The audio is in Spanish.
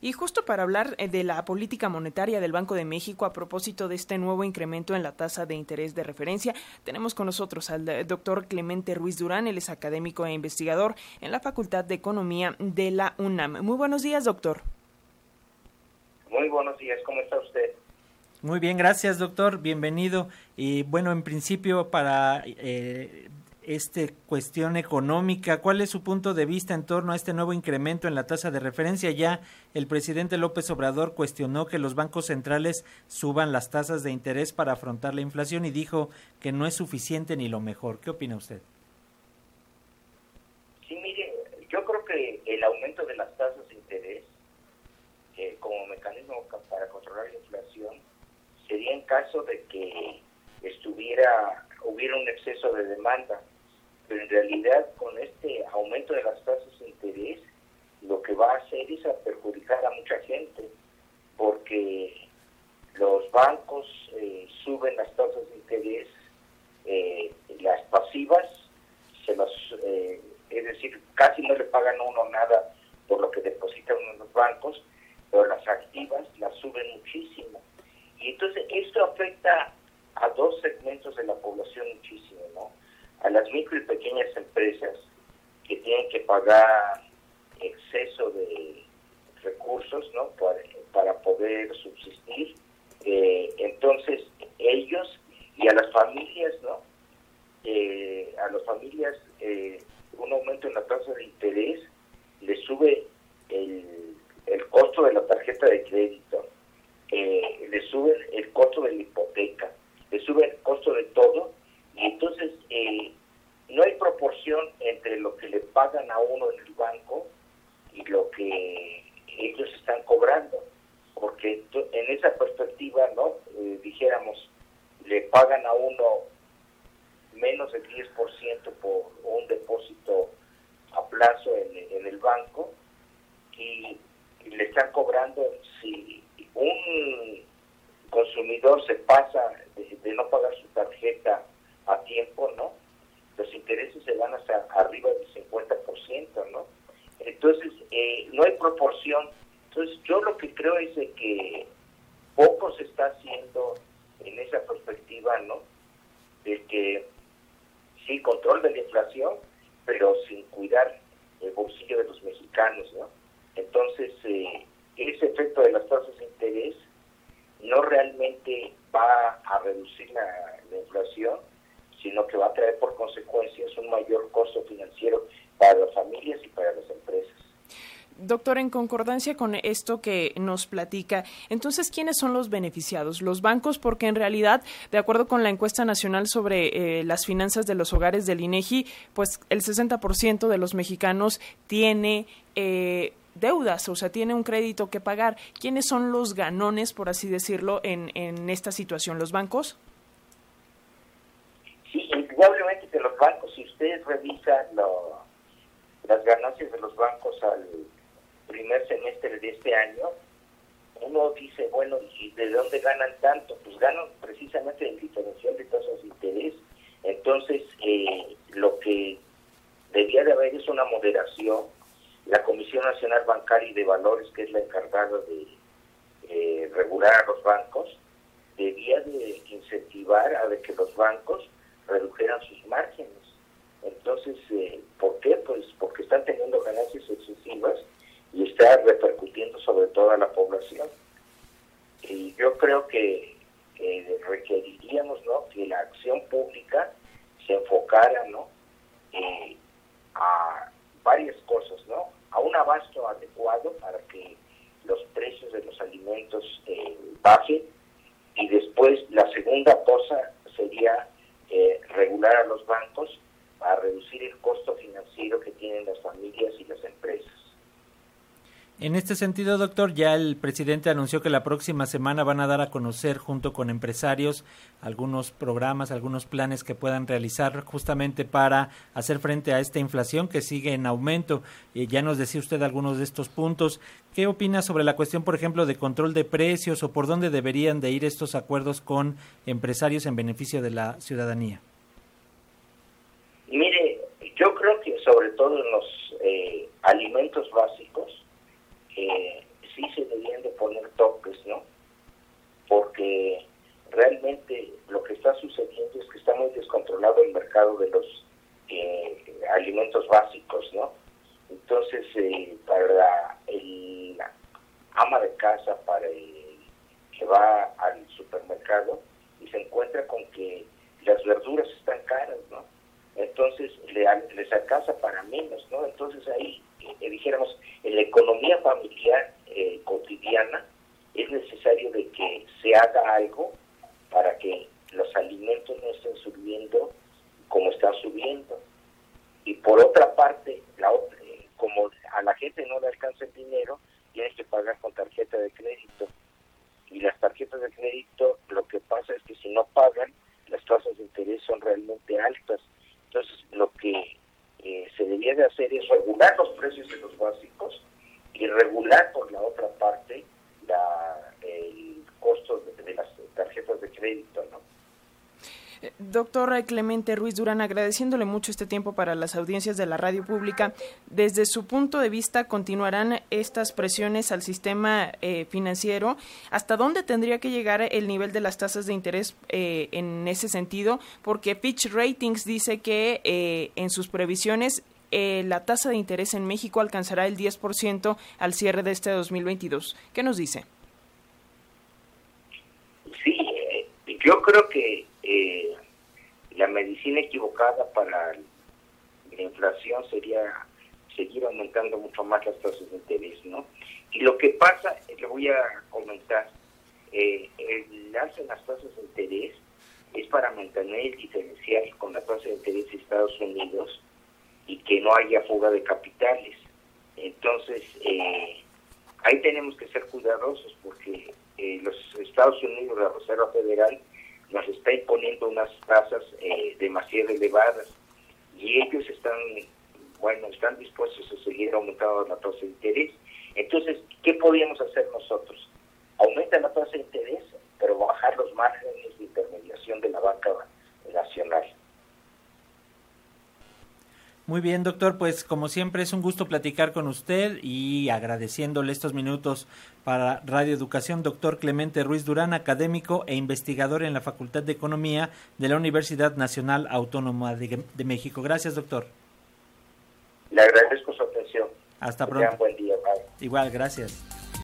Y justo para hablar eh, de la política monetaria del Banco de México a propósito de este nuevo incremento en la tasa de interés de referencia, tenemos con nosotros al eh, doctor Clemente Ruiz Durán, él es académico e investigador en la Facultad de Economía de la UNAM. Muy buenos días, doctor. Muy buenos días, ¿cómo está usted? Muy bien, gracias doctor, bienvenido. Y bueno, en principio para eh, esta cuestión económica, ¿cuál es su punto de vista en torno a este nuevo incremento en la tasa de referencia? Ya el presidente López Obrador cuestionó que los bancos centrales suban las tasas de interés para afrontar la inflación y dijo que no es suficiente ni lo mejor. ¿Qué opina usted? Sí, mire, yo creo que el aumento de las tasas de interés eh, como mecanismo para controlar la inflación sería en caso de que estuviera hubiera un exceso de demanda pero en realidad con este aumento de las tasas de interés lo que va a hacer es perjudicar a mucha gente porque los bancos eh, suben las tasas de interés eh, las pasivas se las eh, es decir casi no le pagan a uno nada por lo que depositan en los bancos pero las activas las suben muchísimo y entonces esto afecta a dos segmentos de la población muchísimo no a las micro y pequeñas empresas que que pagar exceso de recursos ¿no? para, poder subsistir. Eh, entonces, ellos y a las familias, ¿no? Eh, a las familias, eh, un aumento en la tasa de interés le sube el, costo de la tarjeta de crédito, le sube el costo de la hipoteca, le sube el costo de todo y entonces no hay proporción entre lo que le pagan a uno en el banco y lo que ellos están cobrando, porque en esa perspectiva, ¿no? Eh, dijéramos, le pagan a uno menos del 10% por un depósito a plazo en, el banco y, le están cobrando si un consumidor se pasa de no pagar su tarjeta a tiempo, ¿no? Los intereses se van hasta arriba del 50%, ¿no? Entonces, eh, no hay proporción. Entonces, yo lo que creo es de que poco se está haciendo en esa perspectiva, ¿no? De que sí, control de la inflación, pero sin cuidar el bolsillo de los mexicanos, ¿no? Entonces, eh, ese efecto de las tasas de interés no realmente va a reducir la inflación, sino que va a traer por consecuencias un mayor costo financiero para las familias y para las empresas. Doctor, en concordancia con esto que nos platica, entonces, ¿quiénes son los beneficiados? Los bancos, porque en realidad, de acuerdo con la encuesta nacional sobre eh, las finanzas de los hogares del INEGI, pues el 60% de los mexicanos tiene eh, deudas, o sea, tiene un crédito que pagar. ¿Quiénes son los ganones, por así decirlo, en esta situación? ¿Los bancos? indudablemente que los bancos, si las ganancias de los bancos al primer semestre de este año, uno dice, bueno, ¿y de dónde ganan tanto? Pues ganan precisamente en diferencial de tasas de interés. Entonces, eh, lo que debía de haber es una moderación. La Comisión Nacional Bancaria y de Valores, que es la encargada de eh, regular a los bancos, debía de incentivar a que los bancos redujeran sus márgenes. Entonces, eh, ¿por qué? Pues porque están teniendo ganancias excesivas repercutiendo sobre toda la población. Y yo creo que requeriríamos ¿no? que la acción pública se enfocara ¿no? Eh, a varias cosas, ¿no? a un abasto adecuado para que los precios de los alimentos eh, bajen y después la segunda cosa sería eh, regular a los bancos para reducir el costo financiero que tienen las familias y las empresas. En este sentido, doctor, ya el presidente anunció que la próxima semana van a dar a conocer junto con empresarios algunos programas, algunos planes que puedan realizar justamente para hacer frente a esta inflación que sigue en aumento. y ya nos decía usted algunos de estos puntos. ¿Qué opina sobre la cuestión, por ejemplo, de control de precios o por dónde deberían de ir estos acuerdos con empresarios en beneficio de la ciudadanía? Mire, yo creo que sobre todo en los eh, alimentos básicos, que sí se debían de poner toques, ¿no? Porque realmente lo que está sucediendo es que está muy descontrolado el mercado de los eh, alimentos básicos, ¿no? Entonces, eh, para la, el ama de casa, para el que va al supermercado y se encuentra con que las verduras están caras, ¿no? Entonces, le, les alcanza para menos, ¿no? Entonces ahí eh, dijéramos, en la economía familiar eh, cotidiana es necesario de que se haga algo para que los alimentos no estén subiendo como están subiendo. Y por otra parte, la eh, como a la gente no le alcanza el dinero, tienes que pagar con tarjeta de crédito. Y las tarjetas de crédito, lo que pasa es que si no pagan, las tasas de interés son realmente altas. Entonces, lo que eh, se debía de hacer es regular los precios de los básicos y regular por la otra parte la, el costo de, las tarjetas de crédito, ¿no? Eh, doctor Clemente Ruiz Durán, agradeciéndole mucho este tiempo para las audiencias de la radio pública, desde su punto de vista, ¿continuarán estas presiones al sistema eh, financiero? ¿Hasta dónde tendría que llegar el nivel de las tasas de interés eh, en ese sentido? Porque Fitch Ratings dice que en sus previsiones la tasa de interés en México alcanzará el 10% al cierre de este 2022. ¿Qué nos dice? Sí, yo creo que eh, la medicina equivocada para la inflación sería seguir aumentando mucho más las tasas de interés, ¿no? Y lo que pasa, le voy a comentar, eh, el alza en las tasas de interés es para mantener el diferencial con la tasa de interés de Estados Unidos y que no haya fuga de capitales. Entonces, eh, ahí tenemos que ser cuidadosos porque eh, los Estados Unidos, la Reserva Federal, nos está imponiendo unas tasas eh, demasiado elevadas y ellos están, bueno, están dispuestos a seguir aumentando la tasa de interés. Entonces, ¿qué podríamos hacer nosotros? Aumenta la tasa de interés, pero bajar los márgenes de intermediación de la banca nacional. Muy bien, doctor, pues como siempre es un gusto platicar con usted y agradeciéndole estos minutos para Radio Educación, doctor Clemente Ruiz Durán, académico e investigador en la Facultad de Economía de la Universidad Nacional Autónoma de, México. Gracias, doctor. Le agradezco su atención. Hasta pronto. buen día. Igual, gracias.